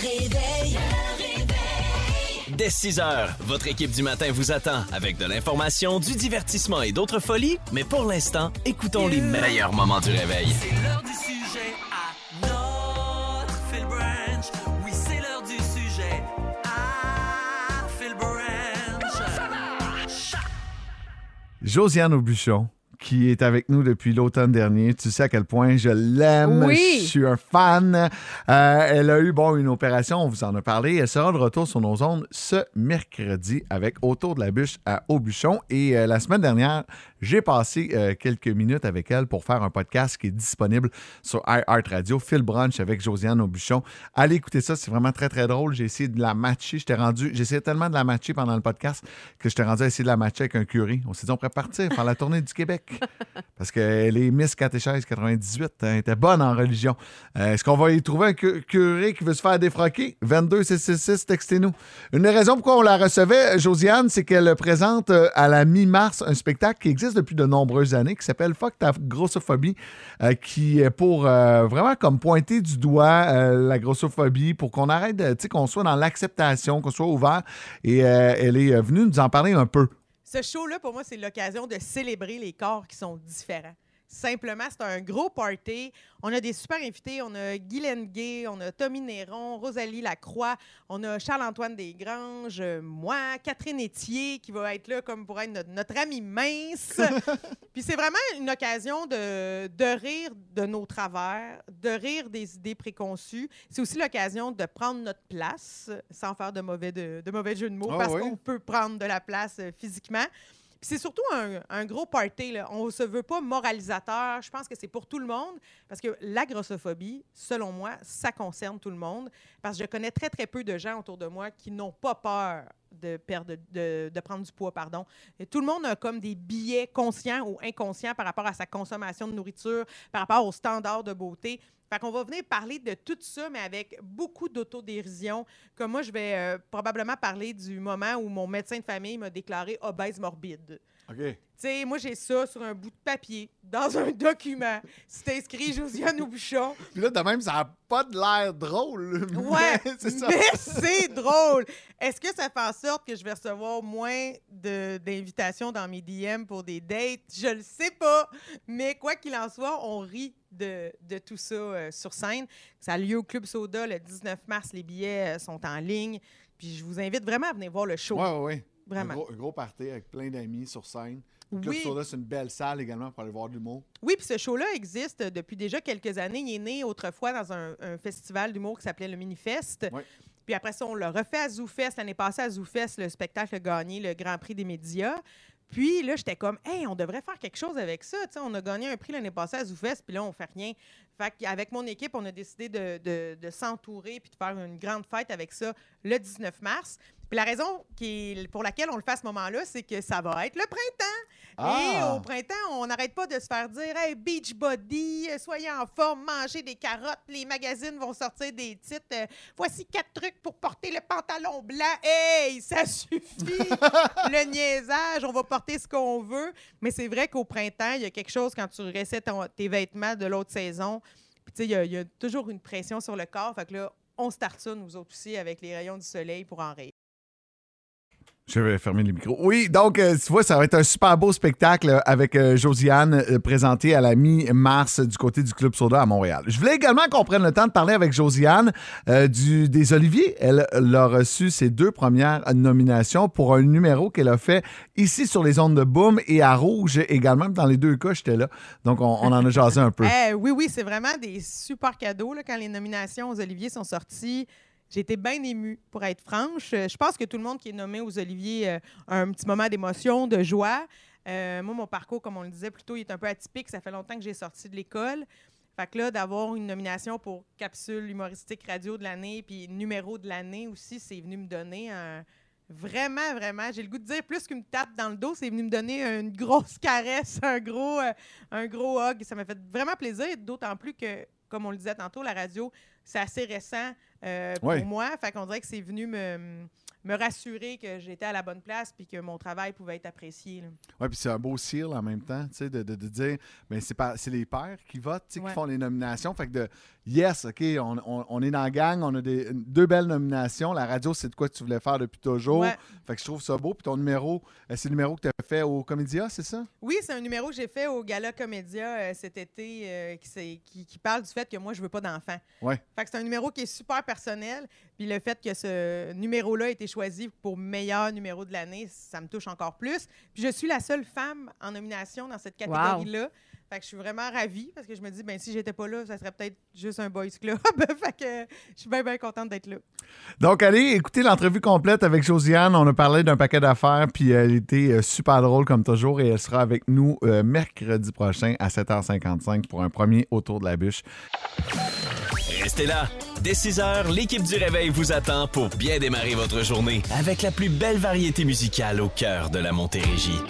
réveil. Dès 6 heures, votre équipe du matin vous attend avec de l'information, du divertissement et d'autres folies. Mais pour l'instant, écoutons les meilleurs moments du réveil. C'est l'heure du sujet à notre Phil Branch. Oui, c'est l'heure du sujet à Phil Branch. Josiane Aubuchon, qui est avec nous depuis l'automne dernier. Tu sais à quel point je l'aime. Oui. Je suis un fan. Euh, elle a eu bon, une opération, on vous en a parlé. Elle sera de retour sur nos ondes ce mercredi avec Autour de la bûche à Aubuchon. Et euh, la semaine dernière, j'ai passé euh, quelques minutes avec elle pour faire un podcast qui est disponible sur iHeart Radio, Phil Brunch avec Josiane Aubuchon. Allez écouter ça, c'est vraiment très, très drôle. J'ai essayé de la matcher. J'étais rendu, j'ai essayé tellement de la matcher pendant le podcast que j'étais rendu à essayer de la matcher avec un curé. On s'est dit, on pourrait partir, faire la tournée du Québec. Parce qu'elle est Miss Catéchèse 98. hein, elle était bonne en religion. Euh, Est-ce qu'on va y trouver un cu- curé qui veut se faire défroquer? 22 666, textez-nous. Une des raisons pourquoi on la recevait, Josiane, c'est qu'elle présente euh, à la mi-mars un spectacle qui existe depuis de nombreuses années qui s'appelle Fuck ta grossophobie, euh, qui est pour euh, vraiment comme pointer du doigt euh, la grossophobie pour qu'on arrête, tu sais, qu'on soit dans l'acceptation, qu'on soit ouvert. Et elle est venue nous en parler un peu. Ce show-là, pour moi, c'est l'occasion de célébrer les corps qui sont différents. Simplement, c'est un gros party. On a des super invités. On a Guylaine Gay, on a Tommy Néron, Rosalie Lacroix, on a Charles-Antoine Desgranges, moi, Catherine Etier, qui va être là comme pour être notre, notre amie mince. Puis c'est vraiment une occasion de, de rire de nos travers, de rire des idées préconçues. C'est aussi l'occasion de prendre notre place, sans faire de mauvais, de, de mauvais jeu de mots, Ah parce oui. qu'on peut prendre de la place euh, physiquement. C'est surtout un, gros party. Là. On se veut pas moralisateur. Je pense que c'est pour tout le monde. Parce que la grossophobie, selon moi, ça concerne tout le monde. Parce que je connais très, très peu de gens autour de moi qui n'ont pas peur de perdre, de prendre du poids, pardon. Et tout le monde a comme des billets conscients ou inconscients par rapport à sa consommation de nourriture, par rapport aux standards de beauté. Fait qu'on va venir parler de tout ça, mais avec beaucoup d'autodérision. Comme moi, je vais euh, probablement parler du moment où mon médecin de famille m'a déclaré obèse morbide. OK. Tu sais, moi, j'ai ça sur un bout de papier, dans un document. C'est inscrit Josiane Aubuchon. Puis là, de même, ça n'a pas de l'air drôle. Ouais, c'est ça. mais c'est drôle. Est-ce que ça fait en sorte que je vais recevoir moins d'invitations dans mes DM pour des dates? Je le sais pas. Mais quoi qu'il en soit, on rit de, de tout ça euh, sur scène. Ça a lieu au Club Soda le 19 mars. Les billets euh, sont en ligne. Puis je vous invite vraiment à venir voir le show. Ouais, ouais, ouais. Vraiment. Un gros, un gros party avec plein d'amis sur scène. Club Oui. Soda, c'est une belle salle également pour aller voir de l'humour. Oui, puis ce show-là existe depuis déjà quelques années. Il est né autrefois dans un, un festival d'humour qui s'appelait le Minifest. Puis après ça, on l'a refait à ZooFest. L'année passée, à ZooFest, le spectacle a gagné le Grand Prix des médias. Puis là, j'étais comme, hey, on devrait faire quelque chose avec ça. On a gagné un prix l'année passée à ZooFest, puis là, on fait rien. Fait qu'avec mon équipe, on a décidé de, de- de s'entourer puis de faire une grande fête avec ça le 19 mars. Puis la raison qui pour laquelle on le fait à ce moment-là, c'est que ça va être le printemps. Et Ah! au printemps, on n'arrête pas de se faire dire Hey, beach body, soyez en forme, mangez des carottes. Les magazines vont sortir des titres. euh, Voici quatre trucs pour porter le pantalon blanc. Hey, ça suffit! le niaisage, on va porter ce qu'on veut. Mais c'est vrai qu'au printemps, il y a quelque chose quand tu réessais ton- tes vêtements de l'autre saison. Puis, tu sais, il y y, a toujours une pression sur le corps. Fait que là, on start ça, nous autres aussi, avec les rayons du soleil pour en rire. Je vais fermer les micros. Oui, donc, euh, tu vois, ça va être un super beau spectacle euh, avec euh, Josiane euh, présenté à la mi-mars du côté du Club Soda à Montréal. Je voulais également qu'on prenne le temps de parler avec Josiane des Oliviers. Elle, a reçu ses deux premières nominations pour un numéro qu'elle a fait ici sur les ondes de Boom et à Rouge également. Dans les deux cas, j'étais là. Donc, on, en a jasé un peu. Eh, oui, oui, c'est vraiment des super cadeaux quand les nominations aux Oliviers sont sorties. J'ai été bien émue, pour être franche. Euh, Je pense que tout le monde qui est nommé aux Oliviers euh, a un petit moment d'émotion, de joie. Euh, moi, mon parcours, comme on le disait plus tôt, il est un peu atypique. Ça fait longtemps que j'ai sorti de l'école. Fait que là, d'avoir une nomination pour capsule humoristique radio de l'année puis numéro de l'année aussi, c'est venu me donner un... Vraiment, vraiment, j'ai le goût de dire plus qu'une tape dans le dos, c'est venu me donner une grosse caresse, un gros, un gros hug. Ça m'a fait vraiment plaisir, d'autant plus que, comme on le disait tantôt, la radio, c'est assez récent euh, Ouais. pour moi. Fait qu'on dirait que c'est venu me, me rassurer que j'étais à la bonne place puis que mon travail pouvait être apprécié. Oui, puis c'est un beau seal en même temps, tu sais, de, de, de dire, ben c'est pas- c'est les pères qui votent, tu sais, Ouais. qui font les nominations. Fait que de, yes, OK, on, on- on est dans la gang, on a des, deux belles nominations. La radio, c'est de quoi que tu voulais faire depuis toujours. Ouais. Fait que je trouve ça beau. Puis ton numéro, euh, c'est le numéro que tu as fait au Comédia, c'est ça? Oui, c'est un numéro que j'ai fait au Gala Comédia euh, cet été euh, qui, s'est- qui, qui parle du fait que moi, je veux pas d'enfants. Ouais. Fait que c'est un numéro qui est super personnel. Puis le fait que ce numéro-là ait été choisi pour meilleur numéro de l'année, ça me touche encore plus. Puis je suis la seule femme en nomination dans cette catégorie-là. Fait que je suis vraiment ravie parce que je me dis, ben si j'étais pas là, ça serait peut-être juste un boys club. fait que je suis bien, bien contente d'être là. Donc, allez écoutez l'entrevue complète avec Josiane. On a parlé d'un paquet d'affaires, puis elle était euh, super drôle comme toujours, et elle sera avec nous euh, mercredi prochain à 7h55 pour un premier autour de la bûche. Restez là. Dès 6 heures, l'équipe du Réveil vous attend pour bien démarrer votre journée avec la plus belle variété musicale au cœur de la Montérégie.